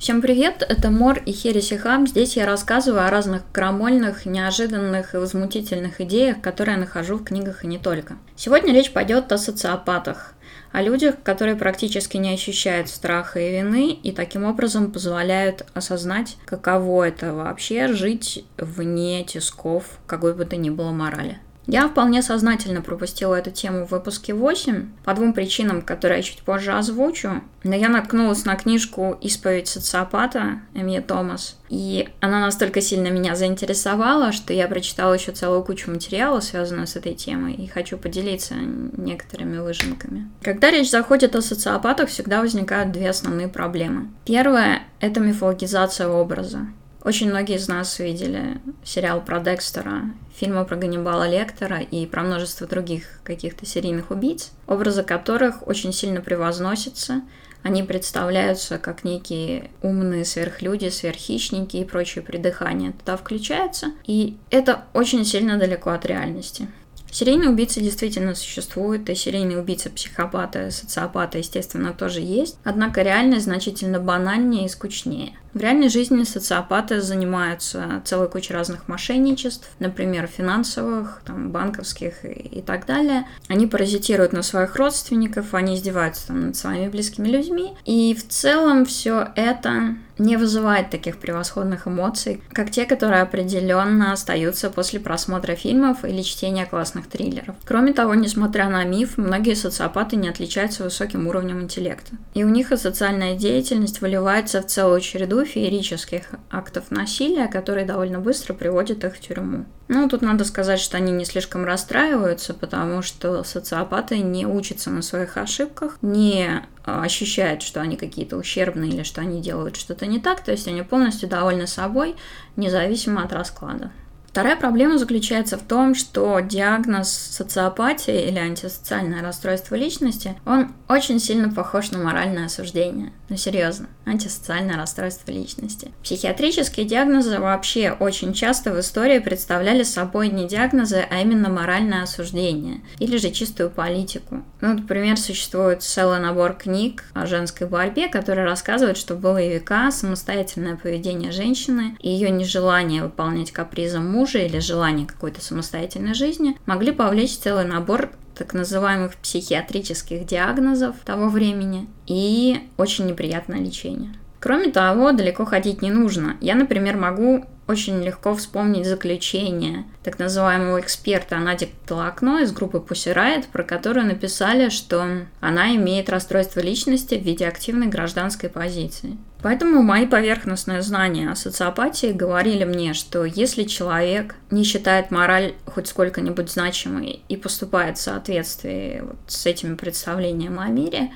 Всем привет, это Мор и Хереси Хаб. Здесь я рассказываю о разных крамольных, неожиданных и возмутительных идеях, которые я нахожу в книгах и не только. Сегодня речь пойдет о социопатах, о людях, которые практически не ощущают страха и вины и таким образом позволяют осознать, каково это вообще жить вне тисков какой бы то ни было морали. Я вполне сознательно пропустила эту тему в выпуске 8 по двум причинам, которые я чуть позже озвучу. Но я наткнулась на книжку «Исповедь социопата» Эмье Томас. И она настолько сильно меня заинтересовала, что я прочитала еще целую кучу материала, связанную с этой темой, и хочу поделиться некоторыми выжимками. Когда речь заходит о социопатах, всегда возникают две основные проблемы. Первая – это мифологизация образа. Очень многие из нас видели сериал про Декстера, фильмы про Ганнибала Лектора и про множество других каких-то серийных убийц, образы которых очень сильно превозносятся, они представляются как некие умные сверхлюди, сверххищники и прочее придыхание туда включается, и это очень сильно далеко от реальности. Серийные убийцы действительно существуют, и серийные убийцы психопаты, социопаты, естественно, тоже есть. Однако реальность значительно банальнее и скучнее. В реальной жизни социопаты занимаются целой кучей разных мошенничеств, например, финансовых, там, банковских и, и так далее. Они паразитируют на своих родственников, они издеваются там, над своими близкими людьми. И в целом все это не вызывает таких превосходных эмоций, как те, которые определенно остаются после просмотра фильмов или чтения классных триллеров. Кроме того, несмотря на миф, многие социопаты не отличаются высоким уровнем интеллекта. И у них и социальная деятельность выливается в целую череду феерических актов насилия, которые довольно быстро приводят их в тюрьму. Ну, тут надо сказать, что они не слишком расстраиваются, потому что социопаты не учатся на своих ошибках, не ощущают, что они какие-то ущербные или что они делают что-то не так, то есть они полностью довольны собой, независимо от расклада. Вторая проблема заключается в том, что диагноз социопатии или антисоциальное расстройство личности, он очень сильно похож на моральное осуждение. Ну серьезно, антисоциальное расстройство личности. Психиатрические диагнозы вообще очень часто в истории представляли собой не диагнозы, а именно моральное осуждение или же чистую политику. Ну, например, существует целый набор книг о женской борьбе, которые рассказывают, что в былые века самостоятельное поведение женщины и ее нежелание выполнять капризы мужа мужа или желание какой-то самостоятельной жизни могли повлечь целый набор так называемых психиатрических диагнозов того времени и очень неприятное лечение. Кроме того, далеко ходить не нужно. Я, например, могу очень легко вспомнить заключение так называемого эксперта Нади Толокно из группы Pussy Riot, про которую написали, что она имеет расстройство личности в виде активной гражданской позиции. Поэтому мои поверхностные знания о социопатии говорили мне, что если человек не считает мораль хоть сколько-нибудь значимой и поступает в соответствии вот с этими представлениями о мире,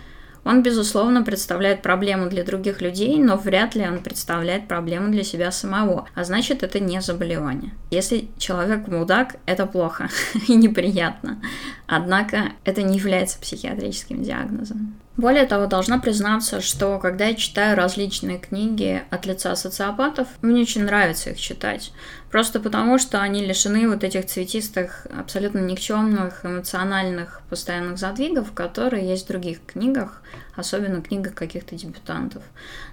он, безусловно, представляет проблему для других людей, но вряд ли он представляет проблему для себя самого. А значит, это не заболевание. Если человек мудак, это плохо и неприятно. Однако это не является психиатрическим диагнозом. Более того, должна признаться, что когда я читаю различные книги от лица социопатов, мне очень нравится их читать. Просто потому, что они лишены вот этих цветистых, абсолютно никчемных, эмоциональных, постоянных задвигов, которые есть в других книгах, особенно книгах каких-то дебютантов.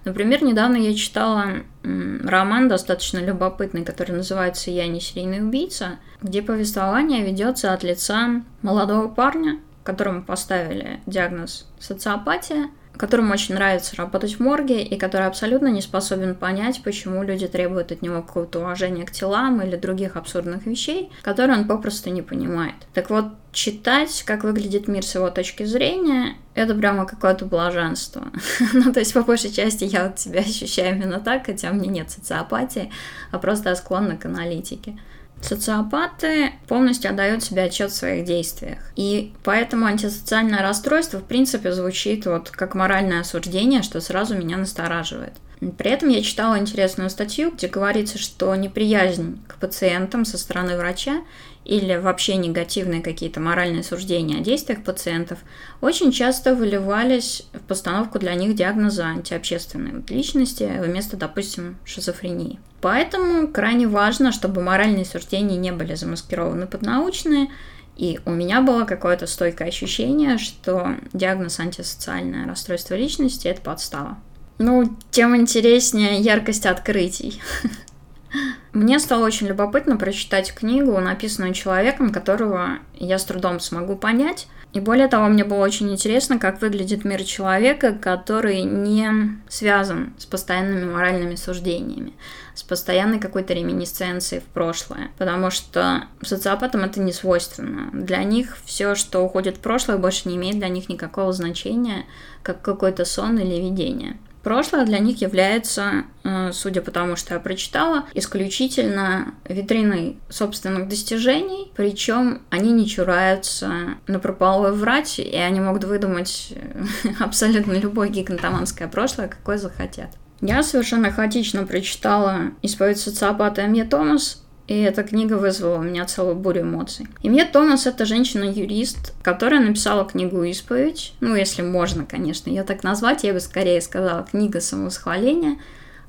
Например, недавно я читала роман достаточно любопытный, который называется «Я не серийный убийца», где повествование ведется от лица молодого парня, которому поставили диагноз социопатия, которому очень нравится работать в морге и который абсолютно не способен понять, почему люди требуют от него какого-то уважения к телам или других абсурдных вещей, которые он попросту не понимает. Так вот, читать, как выглядит мир с его точки зрения, это прямо какое-то блаженство. ну, то есть, по большей части, я вот себя ощущаю именно так, хотя у меня нет социопатии, а просто склонна к аналитике. Социопаты полностью отдают себе отчет в своих действиях. И поэтому антисоциальное расстройство, в принципе, звучит вот как моральное осуждение, что сразу меня настораживает. При этом я читала интересную статью, где говорится, что неприязнь к пациентам со стороны врача или вообще негативные какие-то моральные суждения о действиях пациентов очень часто выливались в постановку для них диагноза антиобщественной личности вместо, допустим, шизофрении. Поэтому крайне важно, чтобы моральные суждения не были замаскированы под научные, и у меня было какое-то стойкое ощущение, что диагноз антисоциальное расстройство личности – это подстава. ну, тем интереснее яркость открытий. Мне стало очень любопытно прочитать книгу, написанную человеком, которого я с трудом смогу понять. И более того, мне было очень интересно, как выглядит мир человека, который не связан с постоянными моральными суждениями, с постоянной какой-то реминисценцией в прошлое. Потому что социопатам это не свойственно. Для них все, что уходит в прошлое, больше не имеет для них никакого значения, как какой-то сон или видение. Прошлое для них является, э, судя по тому, что я прочитала, исключительно витриной собственных достижений, причем они не чураются на прополой врать, и они могут выдумать э, абсолютно любое гигантоманское прошлое, какое захотят. Я совершенно хаотично прочитала «Исповедь социопата Эмье Томас», и эта книга вызвала у меня целую бурю эмоций. И мне Томас — это женщина-юрист, которая написала книгу «Исповедь». Ну, если можно, конечно, ее так назвать, я бы скорее сказала «Книга самовосхваления»,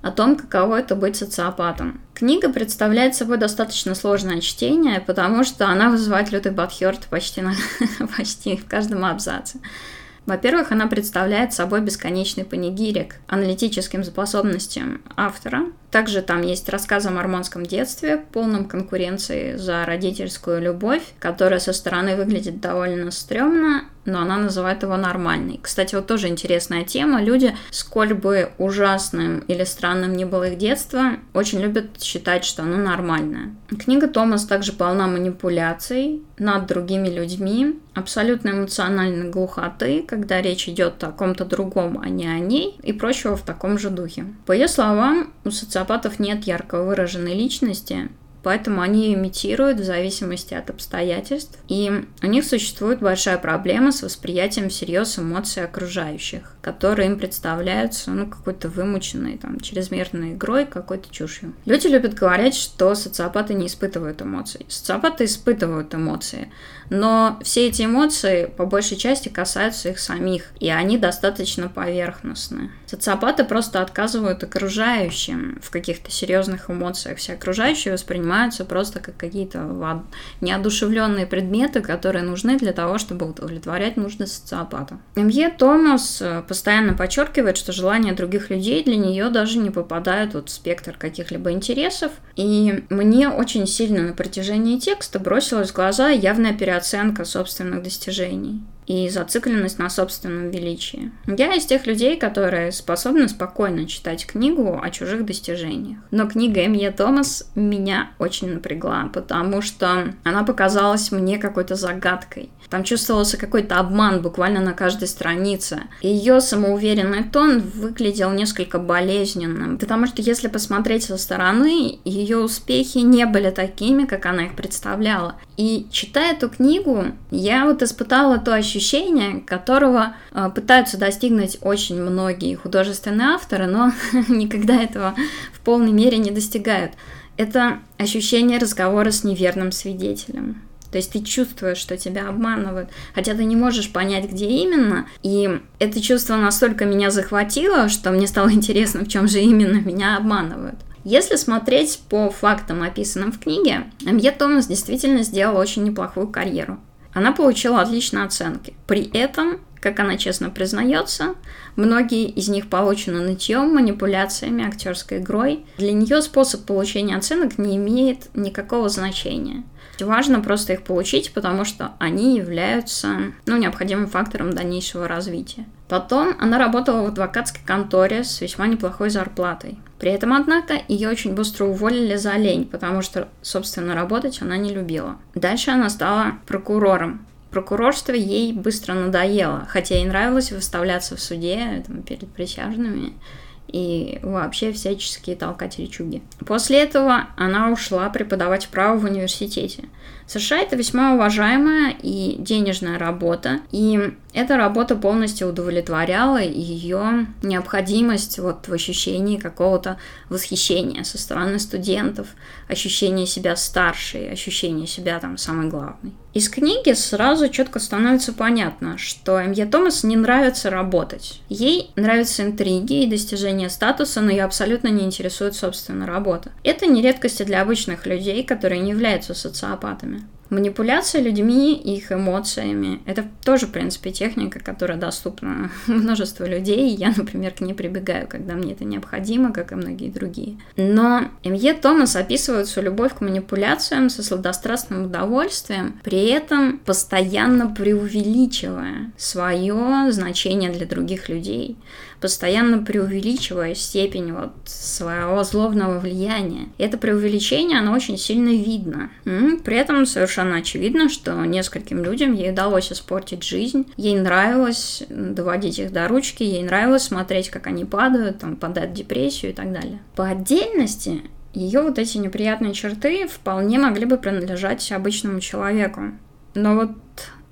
о том, каково это быть социопатом. Книга представляет собой достаточно сложное чтение, потому что она вызывает лютый бадхерт почти, на, почти в каждом абзаце. Во-первых, она представляет собой бесконечный панигирик аналитическим способностям автора. Также там есть рассказ о мормонском детстве, полном конкуренции за родительскую любовь, которая со стороны выглядит довольно стрёмно, но она называет его нормальный. Кстати, вот тоже интересная тема. Люди, сколь бы ужасным или странным ни было их детство, очень любят считать, что оно нормальное. Книга Томас также полна манипуляций над другими людьми, абсолютно эмоциональной глухоты, когда речь идет о ком-то другом, а не о ней, и прочего в таком же духе. По ее словам, у социопатов нет ярко выраженной личности, Поэтому они имитируют в зависимости от обстоятельств. И у них существует большая проблема с восприятием всерьез эмоций окружающих, которые им представляются ну, какой-то вымученной, там, чрезмерной игрой, какой-то чушью. Люди любят говорить, что социопаты не испытывают эмоций. Социопаты испытывают эмоции, но все эти эмоции по большей части касаются их самих, и они достаточно поверхностны. Социопаты просто отказывают окружающим в каких-то серьезных эмоциях. Все окружающие воспринимаются просто как какие-то неодушевленные предметы, которые нужны для того, чтобы удовлетворять нужды социопата. Мье Томас э, постоянно подчеркивает, что желания других людей для нее даже не попадают вот в спектр каких-либо интересов. И мне очень сильно на протяжении текста бросилась в глаза явная переоценка собственных достижений и зацикленность на собственном величии. Я из тех людей, которые способны спокойно читать книгу о чужих достижениях. Но книга Эмье Томас меня очень напрягла, потому что она показалась мне какой-то загадкой. Там чувствовался какой-то обман буквально на каждой странице. Ее самоуверенный тон выглядел несколько болезненным, потому что если посмотреть со стороны, ее успехи не были такими, как она их представляла. И читая эту книгу, я вот испытала то ощущение, которого э, пытаются достигнуть очень многие художественные авторы, но никогда этого в полной мере не достигают. Это ощущение разговора с неверным свидетелем. То есть ты чувствуешь, что тебя обманывают, хотя ты не можешь понять, где именно. И это чувство настолько меня захватило, что мне стало интересно, в чем же именно меня обманывают. Если смотреть по фактам, описанным в книге, Амье Томас действительно сделала очень неплохую карьеру. Она получила отличные оценки. При этом, как она честно признается, многие из них получены нытьем, манипуляциями, актерской игрой. Для нее способ получения оценок не имеет никакого значения. Важно просто их получить, потому что они являются ну, необходимым фактором дальнейшего развития. Потом она работала в адвокатской конторе с весьма неплохой зарплатой. При этом, однако, ее очень быстро уволили за лень, потому что, собственно, работать она не любила. Дальше она стала прокурором. Прокурорство ей быстро надоело, хотя ей нравилось выставляться в суде там, перед присяжными и вообще всяческие толкать речуги. После этого она ушла преподавать право в университете. США это весьма уважаемая и денежная работа, и эта работа полностью удовлетворяла ее необходимость вот в ощущении какого-то восхищения со стороны студентов, ощущение себя старшей, ощущение себя там самой главной. Из книги сразу четко становится понятно, что М.Е. Томас не нравится работать. Ей нравятся интриги и достижение статуса, но ее абсолютно не интересует собственно работа. Это не редкости для обычных людей, которые не являются социопатами. Манипуляция людьми, их эмоциями — это тоже, в принципе, техника, которая доступна множеству людей. Я, например, к ней прибегаю, когда мне это необходимо, как и многие другие. Но М.Е. Томас описывает свою любовь к манипуляциям со сладострастным удовольствием, при этом постоянно преувеличивая свое значение для других людей постоянно преувеличивая степень вот своего злобного влияния. И это преувеличение, оно очень сильно видно. При этом совершенно очевидно, что нескольким людям ей удалось испортить жизнь. Ей нравилось доводить их до ручки, ей нравилось смотреть, как они падают, там, падают в депрессию и так далее. По отдельности ее вот эти неприятные черты вполне могли бы принадлежать обычному человеку. Но вот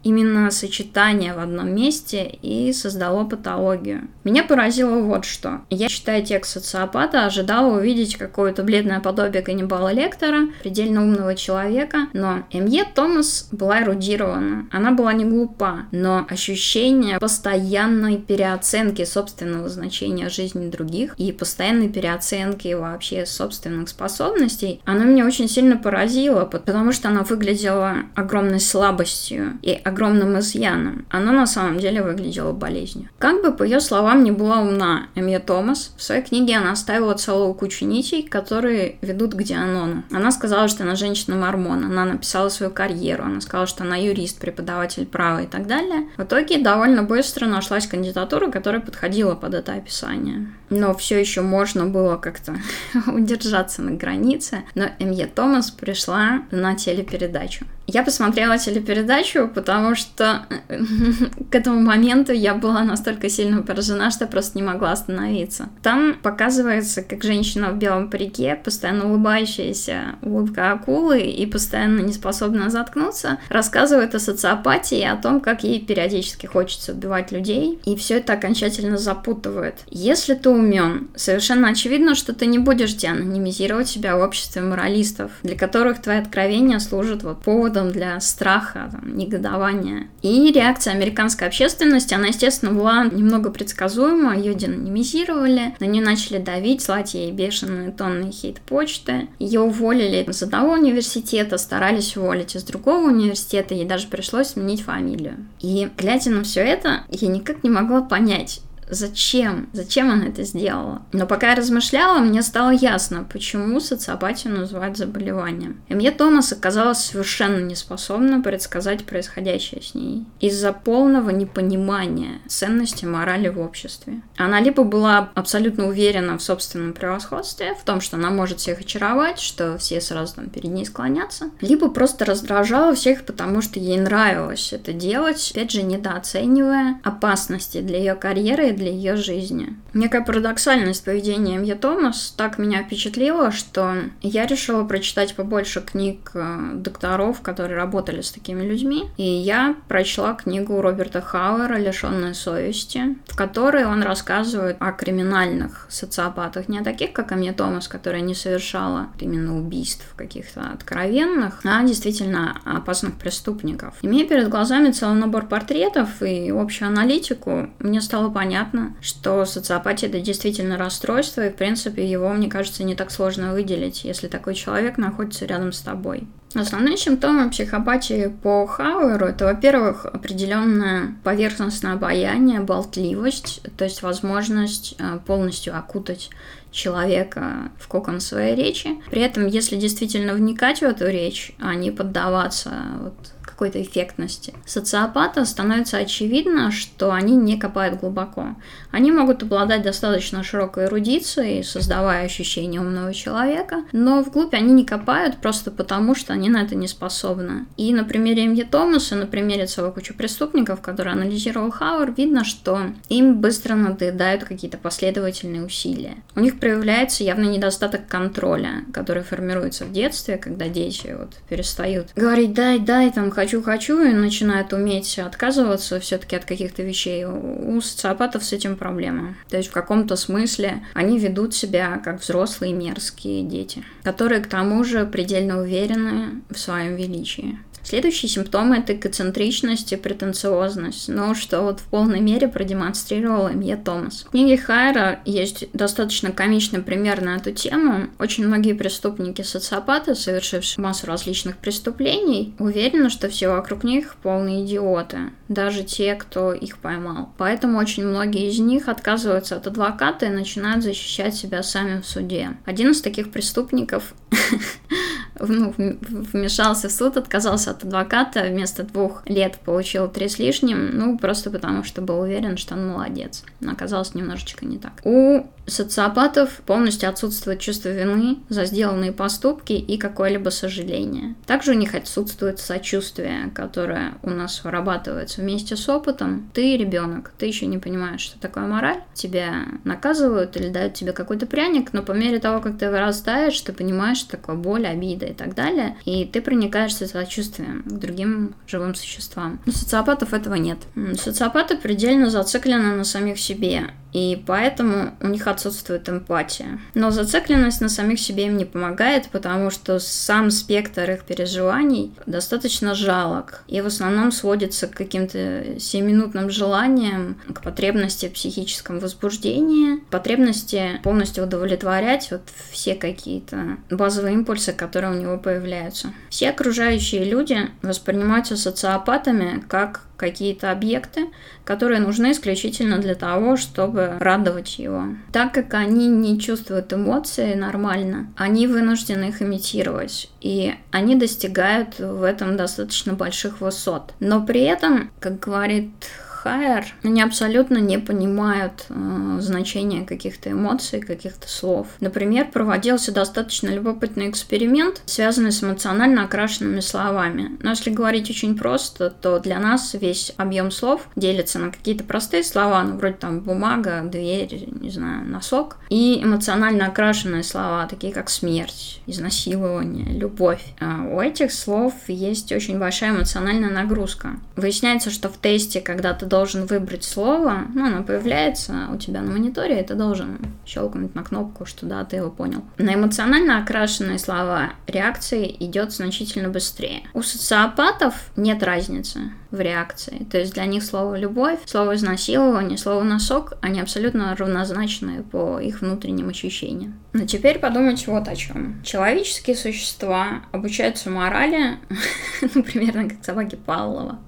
именно сочетание в одном месте и создало патологию. Меня поразило вот что. Я, читая текст социопата, ожидала увидеть какое-то бледное подобие каннибала Лектора, предельно умного человека, но М.Е. Томас была эрудирована. Она была не глупа, но ощущение постоянной переоценки собственного значения жизни других и постоянной переоценки вообще собственных способностей, оно меня очень сильно поразило, потому что она выглядела огромной слабостью и огромным изъяном. Она на самом деле выглядела болезнью. Как бы, по ее словам, не была умна Эмия Томас, в своей книге она оставила целую кучу нитей, которые ведут к Дианону. Она сказала, что она женщина-мормон, она написала свою карьеру, она сказала, что она юрист, преподаватель права и так далее. В итоге довольно быстро нашлась кандидатура, которая подходила под это описание. Но все еще можно было как-то удержаться на границе. Но Эмье Томас пришла на телепередачу. Я посмотрела телепередачу, потому что к этому моменту я была настолько сильно поражена, что просто не могла остановиться. Там показывается, как женщина в белом парике, постоянно улыбающаяся улыбка акулы и постоянно не способна заткнуться, рассказывает о социопатии о том, как ей периодически хочется убивать людей, и все это окончательно запутывает. Если ты умен, совершенно очевидно, что ты не будешь деанонимизировать себя в обществе моралистов, для которых твои откровения служат вот поводом поводом для страха, там, негодования. И реакция американской общественности, она, естественно, была немного предсказуема, ее деанонимизировали, на нее начали давить, слать ей бешеные тонны хейт-почты. Ее уволили из одного университета, старались уволить из другого университета, ей даже пришлось сменить фамилию. И глядя на все это, я никак не могла понять, зачем, зачем она это сделала. Но пока я размышляла, мне стало ясно, почему социопатию называют заболеванием. Эмье Томас оказалась совершенно неспособна предсказать происходящее с ней из-за полного непонимания ценности морали в обществе. Она либо была абсолютно уверена в собственном превосходстве, в том, что она может всех очаровать, что все сразу там перед ней склонятся, либо просто раздражала всех, потому что ей нравилось это делать, опять же, недооценивая опасности для ее карьеры и для ее жизни. Некая парадоксальность поведения М.Е. Томас так меня впечатлила, что я решила прочитать побольше книг э, докторов, которые работали с такими людьми. И я прочла книгу Роберта Хауэра «Лишенная совести», в которой он рассказывает о криминальных социопатах, не о таких, как М.Е. Томас, которая не совершала именно убийств каких-то откровенных, а действительно опасных преступников. Имея перед глазами целый набор портретов и общую аналитику, мне стало понятно, понятно, что социопатия это действительно расстройство, и в принципе его, мне кажется, не так сложно выделить, если такой человек находится рядом с тобой. Основные симптомы психопатии по Хауэру это, во-первых, определенное поверхностное обаяние, болтливость, то есть возможность э, полностью окутать человека в кокон своей речи. При этом, если действительно вникать в эту речь, а не поддаваться вот какой-то эффектности. Социопата становится очевидно, что они не копают глубоко. Они могут обладать достаточно широкой эрудицией, создавая ощущение умного человека, но вглубь они не копают просто потому, что они на это не способны. И на примере М.Е. Томаса, на примере целой кучи преступников, которые анализировал Хауэр, видно, что им быстро надоедают какие-то последовательные усилия. У них проявляется явный недостаток контроля, который формируется в детстве, когда дети вот перестают говорить «дай, дай, там, хочу хочу-хочу и начинают уметь отказываться все-таки от каких-то вещей, у социопатов с этим проблема. То есть в каком-то смысле они ведут себя как взрослые мерзкие дети, которые к тому же предельно уверены в своем величии. Следующий симптом – это эгоцентричность и претенциозность, но что вот в полной мере продемонстрировала Мия Томас. В книге Хайра есть достаточно комичный пример на эту тему. Очень многие преступники-социопаты, совершившие массу различных преступлений, уверены, что все вокруг них полные идиоты, даже те, кто их поймал. Поэтому очень многие из них отказываются от адвоката и начинают защищать себя сами в суде. Один из таких преступников ну, вмешался в суд, отказался от адвоката, вместо двух лет получил три с лишним, ну, просто потому что был уверен, что он молодец. Но оказалось немножечко не так. У социопатов полностью отсутствует чувство вины за сделанные поступки и какое-либо сожаление. Также у них отсутствует сочувствие, которое у нас вырабатывается вместе с опытом. Ты ребенок, ты еще не понимаешь, что такое мораль, тебя наказывают или дают тебе какой-то пряник, но по мере того, как ты вырастаешь, ты понимаешь, что такое боль, обида и так далее, и ты проникаешься сочувствием к другим живым существам. У социопатов этого нет. Социопаты предельно зациклены на самих себе, и поэтому у них отсутствует эмпатия. Но зацикленность на самих себе им не помогает, потому что сам спектр их переживаний достаточно жалок и в основном сводится к каким-то семиминутным желаниям, к потребности в психическом возбуждении, потребности полностью удовлетворять вот все какие-то базовые импульсы, которые у него появляются. Все окружающие люди воспринимаются социопатами как какие-то объекты, которые нужны исключительно для того, чтобы радовать его. Так как они не чувствуют эмоции нормально, они вынуждены их имитировать, и они достигают в этом достаточно больших высот. Но при этом, как говорит Хайер, они абсолютно не понимают э, значения каких-то эмоций, каких-то слов. Например, проводился достаточно любопытный эксперимент, связанный с эмоционально окрашенными словами. Но если говорить очень просто, то для нас весь объем слов делится на какие-то простые слова, ну, вроде там бумага, дверь, не знаю, носок, и эмоционально окрашенные слова, такие как смерть, изнасилование, любовь. А у этих слов есть очень большая эмоциональная нагрузка. Выясняется, что в тесте, когда ты должен выбрать слово, ну, оно появляется у тебя на мониторе, и ты должен щелкнуть на кнопку, что да, ты его понял. На эмоционально окрашенные слова реакции идет значительно быстрее. У социопатов нет разницы в реакции. То есть для них слово «любовь», слово «изнасилование», слово «носок», они абсолютно равнозначны по их внутренним ощущениям. Но теперь подумать вот о чем. Человеческие существа обучаются морали, ну, примерно как собаки Павлова.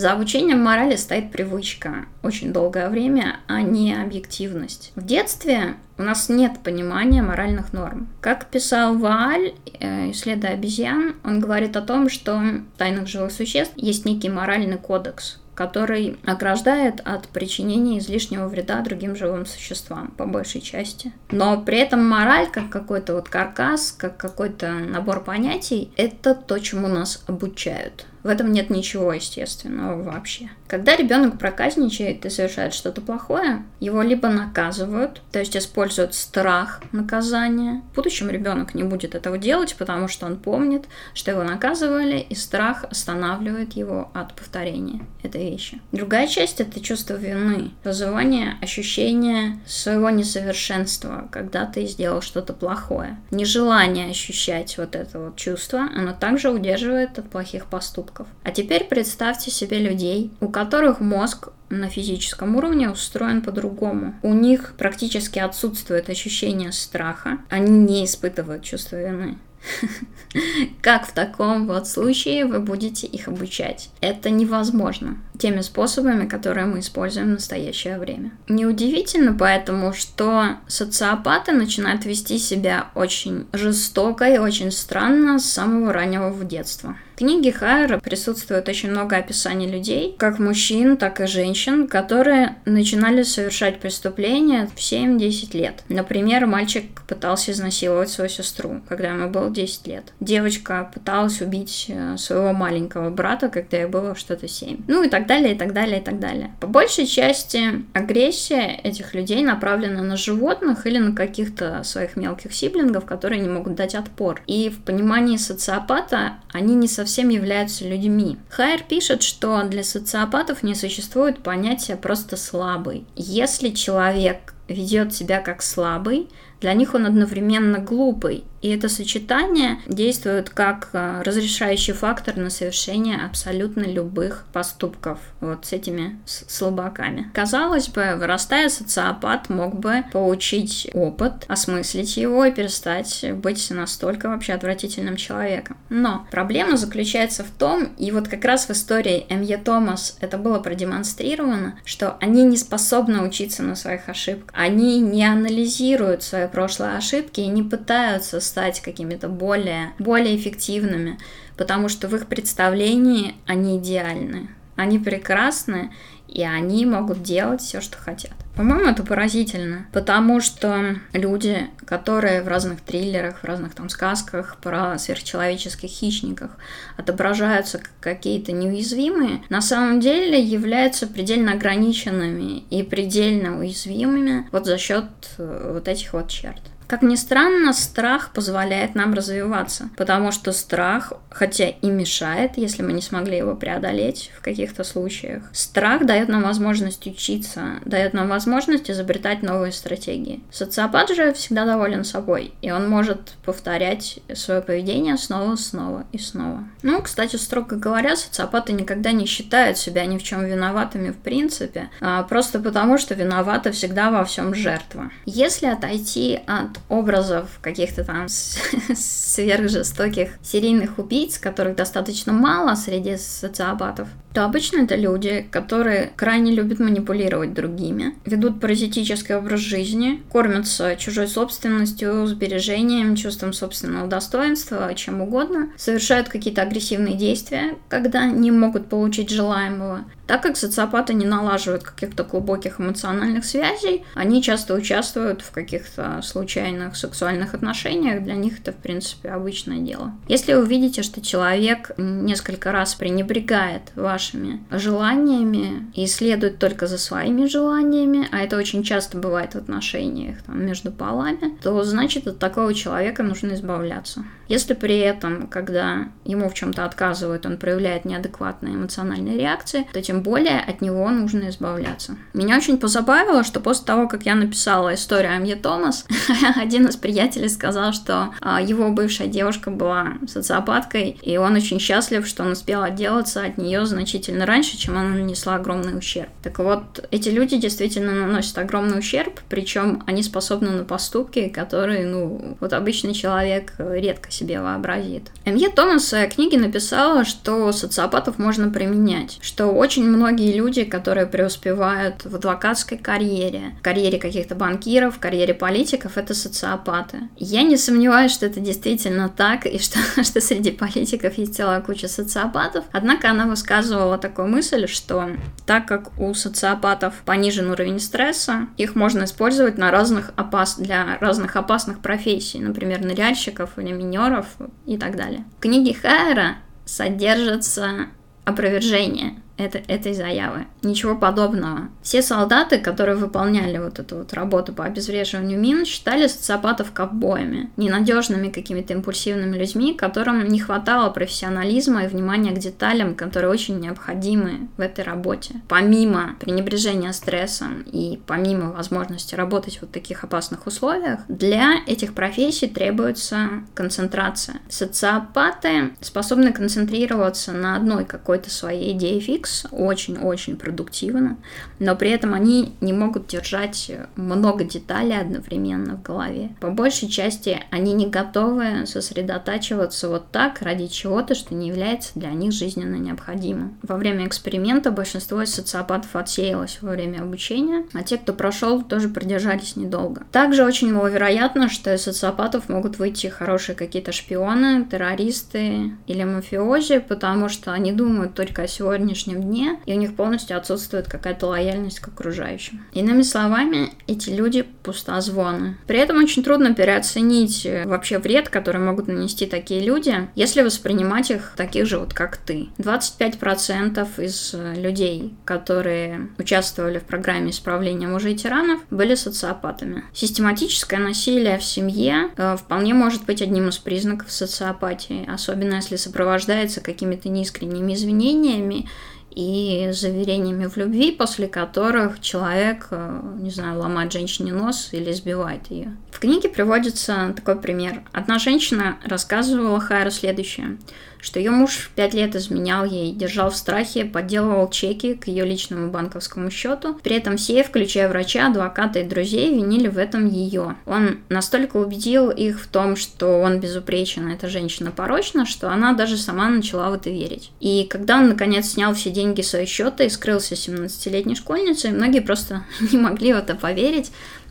За обучением морали стоит привычка очень долгое время, а не объективность. В детстве у нас нет понимания моральных норм. Как писал Вааль, э, исследуя обезьян, он говорит о том, что в тайных живых существ есть некий моральный кодекс, который ограждает от причинения излишнего вреда другим живым существам, по большей части. Но при этом мораль, как какой-то вот каркас, как какой-то набор понятий, это то, чему нас обучают. В этом нет ничего естественного вообще. Когда ребенок проказничает и совершает что-то плохое, его либо наказывают, то есть используют страх наказания. В будущем ребенок не будет этого делать, потому что он помнит, что его наказывали, и страх останавливает его от повторения этой вещи. Другая часть это чувство вины, вызывание ощущения своего несовершенства, когда ты сделал что-то плохое. Нежелание ощущать вот это вот чувство, оно также удерживает от плохих поступков. А теперь представьте себе людей, у которых мозг на физическом уровне устроен по-другому. У них практически отсутствует ощущение страха, они не испытывают чувство вины. Как в таком вот случае вы будете их обучать? Это невозможно теми способами, которые мы используем в настоящее время. Неудивительно поэтому, что социопаты начинают вести себя очень жестоко и очень странно с самого раннего детства. Книге Хайера присутствует очень много описаний людей, как мужчин, так и женщин, которые начинали совершать преступления в 7-10 лет. Например, мальчик пытался изнасиловать свою сестру, когда ему было 10 лет. Девочка пыталась убить э, своего маленького брата, когда ей было что-то 7. Ну и так далее, и так далее, и так далее. По большей части агрессия этих людей направлена на животных или на каких-то своих мелких сиблингов, которые не могут дать отпор. И в понимании социопата они не совсем являются людьми. Хайер пишет, что для социопатов не существует понятия просто слабый. Если человек ведет себя как слабый, для них он одновременно глупый И это сочетание действует как э, разрешающий фактор на совершение абсолютно любых поступков вот с этими слабаками. Казалось бы, вырастая социопат мог бы получить опыт, осмыслить его и перестать быть настолько вообще отвратительным человеком. Но проблема заключается в том, и вот как раз в истории М.Е. Томас это было продемонстрировано, что они не способны учиться на своих ошибках. Они не анализируют свои прошлые ошибки и не пытаются стать какими-то более, более эффективными, потому что в их представлении они идеальны. Они прекрасны, и они могут делать все, что хотят. По-моему, это поразительно, потому что люди, которые в разных триллерах, в разных там сказках про сверхчеловеческих хищников отображаются как какие-то неуязвимые, на самом деле являются предельно ограниченными и предельно уязвимыми вот за счет э, вот этих вот черт. Как ни странно, страх позволяет нам развиваться, потому что страх, хотя и мешает, если мы не смогли его преодолеть в каких-то случаях, страх дает нам возможность учиться, дает нам возможность изобретать новые стратегии. Социопат же всегда доволен собой, и он может повторять свое поведение снова, снова и снова. Ну, кстати, строго говоря, социопаты никогда не считают себя ни в чем виноватыми в принципе, а просто потому, что виновата всегда во всем жертва. Если отойти от образов каких-то там сверхжестоких серийных убийц, которых достаточно мало среди социопатов, то обычно это люди, которые крайне любят манипулировать другими, ведут паразитический образ жизни, кормятся чужой собственностью, сбережением, чувством собственного достоинства, чем угодно, совершают какие-то агрессивные действия, когда не могут получить желаемого, так как социопаты не налаживают каких-то глубоких эмоциональных связей, они часто участвуют в каких-то случайных сексуальных отношениях, для них это, в принципе, обычное дело. Если вы видите, что человек несколько раз пренебрегает вашими желаниями и следует только за своими желаниями, а это очень часто бывает в отношениях там, между полами, то значит от такого человека нужно избавляться. Если при этом, когда ему в чем-то отказывают, он проявляет неадекватные эмоциональные реакции, то тем более от него нужно избавляться. Меня очень позабавило, что после того, как я написала историю Амье Томас, один из приятелей сказал, что а, его бывшая девушка была социопаткой, и он очень счастлив, что он успел отделаться от нее значительно раньше, чем она нанесла огромный ущерб. Так вот, эти люди действительно наносят огромный ущерб, причем они способны на поступки, которые, ну, вот обычный человек редко себе вообразит. М.Е. Томас в своей книге написала, что социопатов можно применять, что очень многие люди, которые преуспевают в адвокатской карьере, карьере каких-то банкиров, карьере политиков, это социопаты. Я не сомневаюсь, что это действительно так, и что, что среди политиков есть целая куча социопатов. Однако она высказывала такую мысль, что так как у социопатов понижен уровень стресса, их можно использовать на разных опас... для разных опасных профессий, например, ныряльщиков или минеров и так далее. В книге Хайера содержится опровержение это, этой заявы. Ничего подобного. Все солдаты, которые выполняли вот эту вот работу по обезвреживанию мин, считали социопатов ковбоями, ненадежными какими-то импульсивными людьми, которым не хватало профессионализма и внимания к деталям, которые очень необходимы в этой работе. Помимо пренебрежения стрессом и помимо возможности работать в вот таких опасных условиях, для этих профессий требуется концентрация. Социопаты способны концентрироваться на одной какой-то своей идее фикс, X очень-очень продуктивно, но при этом они не могут держать много деталей одновременно в голове. По большей части они не готовы сосредотачиваться вот так ради чего-то, что не является для них жизненно необходимым. Во время эксперимента большинство из социопатов отсеялось во время обучения, а те, кто прошел, тоже продержались недолго. Также очень маловероятно, что из социопатов могут выйти хорошие какие-то шпионы, террористы или мафиози, потому что они думают только о сегодняшнем дне, и у них полностью отсутствует какая-то лояльность к окружающим. Иными словами, эти люди пустозвоны. При этом очень трудно переоценить э, вообще вред, который могут нанести такие люди, если воспринимать их таких же вот как ты. 25% из э, людей, которые участвовали в программе исправления мужей тиранов, были социопатами. Систематическое насилие в семье э, вполне может быть одним из признаков социопатии, особенно если сопровождается какими-то неискренними извинениями и заверениями в любви, после которых человек, э, не знаю, ломает женщине нос или сбивает ее. В книге приводится такой пример. Одна женщина рассказывала Хайру следующее что ее муж пять лет изменял ей, держал в страхе, подделывал чеки к ее личному банковскому счету. При этом все, включая врача, адвоката и друзей, винили в этом ее. Он настолько убедил их в том, что он безупречен, эта женщина порочна, что она даже сама начала в это верить. И когда он, наконец, снял все деньги свои счета и скрылся 17-летней школьницей, многие просто не могли в это поверить,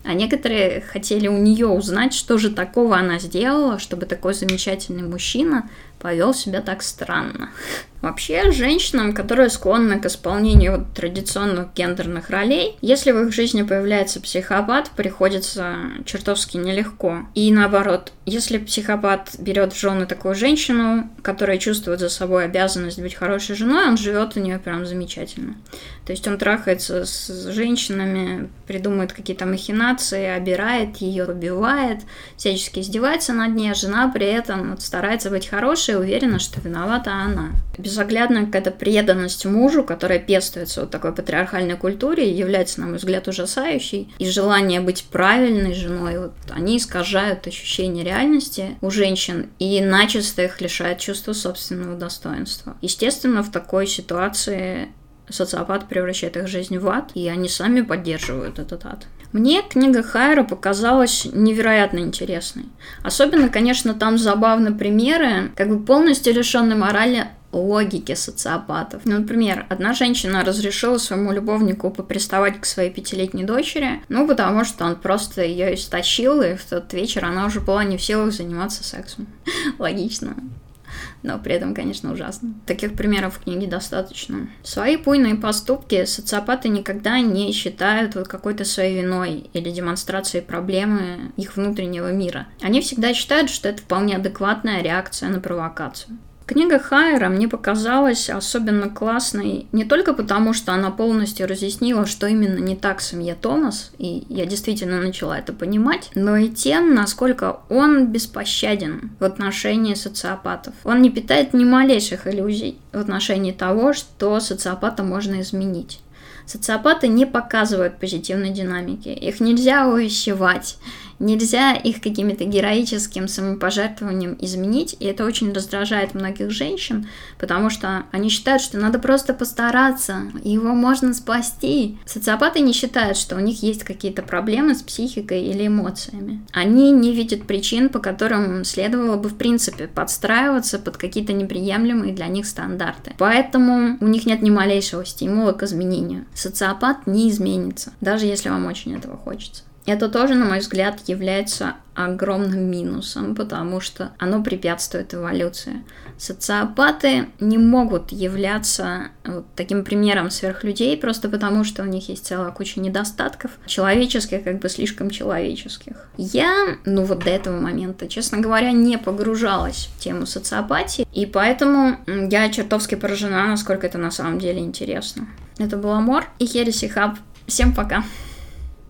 а некоторые хотели у нее узнать, что же такого она сделала, чтобы такой замечательный мужчина повел себя так странно. Вообще, женщинам, которые склонны к исполнению традиционных гендерных ролей, если в их жизни появляется психопат, приходится чертовски нелегко. И наоборот, если психопат берет в жены такую женщину, которая чувствует за собой обязанность быть хорошей женой, он живет у нее прям замечательно. То есть он трахается с женщинами, придумывает какие-то махинации, обирает ее, убивает, всячески издевается над ней, а жена при этом вот старается быть хорошей и уверена, что виновата она безоглядная какая-то преданность мужу, которая пестуется вот такой патриархальной культуре, является, на мой взгляд, ужасающей. И желание быть правильной женой, вот они искажают ощущение реальности у женщин и начисто их лишают чувства собственного достоинства. Естественно, в такой ситуации социопат превращает их жизнь в ад, и они сами поддерживают этот ад. Мне книга Хайра показалась невероятно интересной. Особенно, конечно, там забавны примеры, как бы полностью лишенной морали логики социопатов. Ну, например, одна женщина разрешила своему любовнику поприставать к своей пятилетней дочери, ну, потому что он просто ее истощил, и в тот вечер она уже была не в силах заниматься сексом. Логично но при этом, конечно, ужасно. Таких примеров в книге достаточно. Свои буйные поступки социопаты никогда не считают вот какой-то своей виной или демонстрацией проблемы их внутреннего мира. Они всегда считают, что это вполне адекватная реакция на провокацию. Книга Хайера мне показалась особенно классной не только потому, что она полностью разъяснила, что именно не так семье Томас, и я действительно начала это понимать, но и тем, насколько он беспощаден в отношении социопатов. Он не питает ни малейших иллюзий в отношении того, что социопата можно изменить. Социопаты не показывают позитивной динамики, их нельзя увещевать, Нельзя их какими-то героическим самопожертвованием изменить, и это очень раздражает многих женщин, потому что они считают, что надо просто постараться, его можно спасти. Социопаты не считают, что у них есть какие-то проблемы с психикой или эмоциями. Они не видят причин, по которым следовало бы в принципе подстраиваться под какие-то неприемлемые для них стандарты. Поэтому у них нет ни малейшего стимула к изменению. Социопат не изменится, даже если вам очень этого хочется. Это тоже, на мой взгляд, является огромным минусом, потому что оно препятствует эволюции. Социопаты не могут являться вот таким примером сверхлюдей просто потому, что у них есть целая куча недостатков, человеческих, как бы слишком человеческих. Я, ну вот до этого момента, честно говоря, не погружалась в тему социопатии, и поэтому я чертовски поражена, насколько это на самом деле интересно. Это был Амор и Хереси Хаб. Всем пока!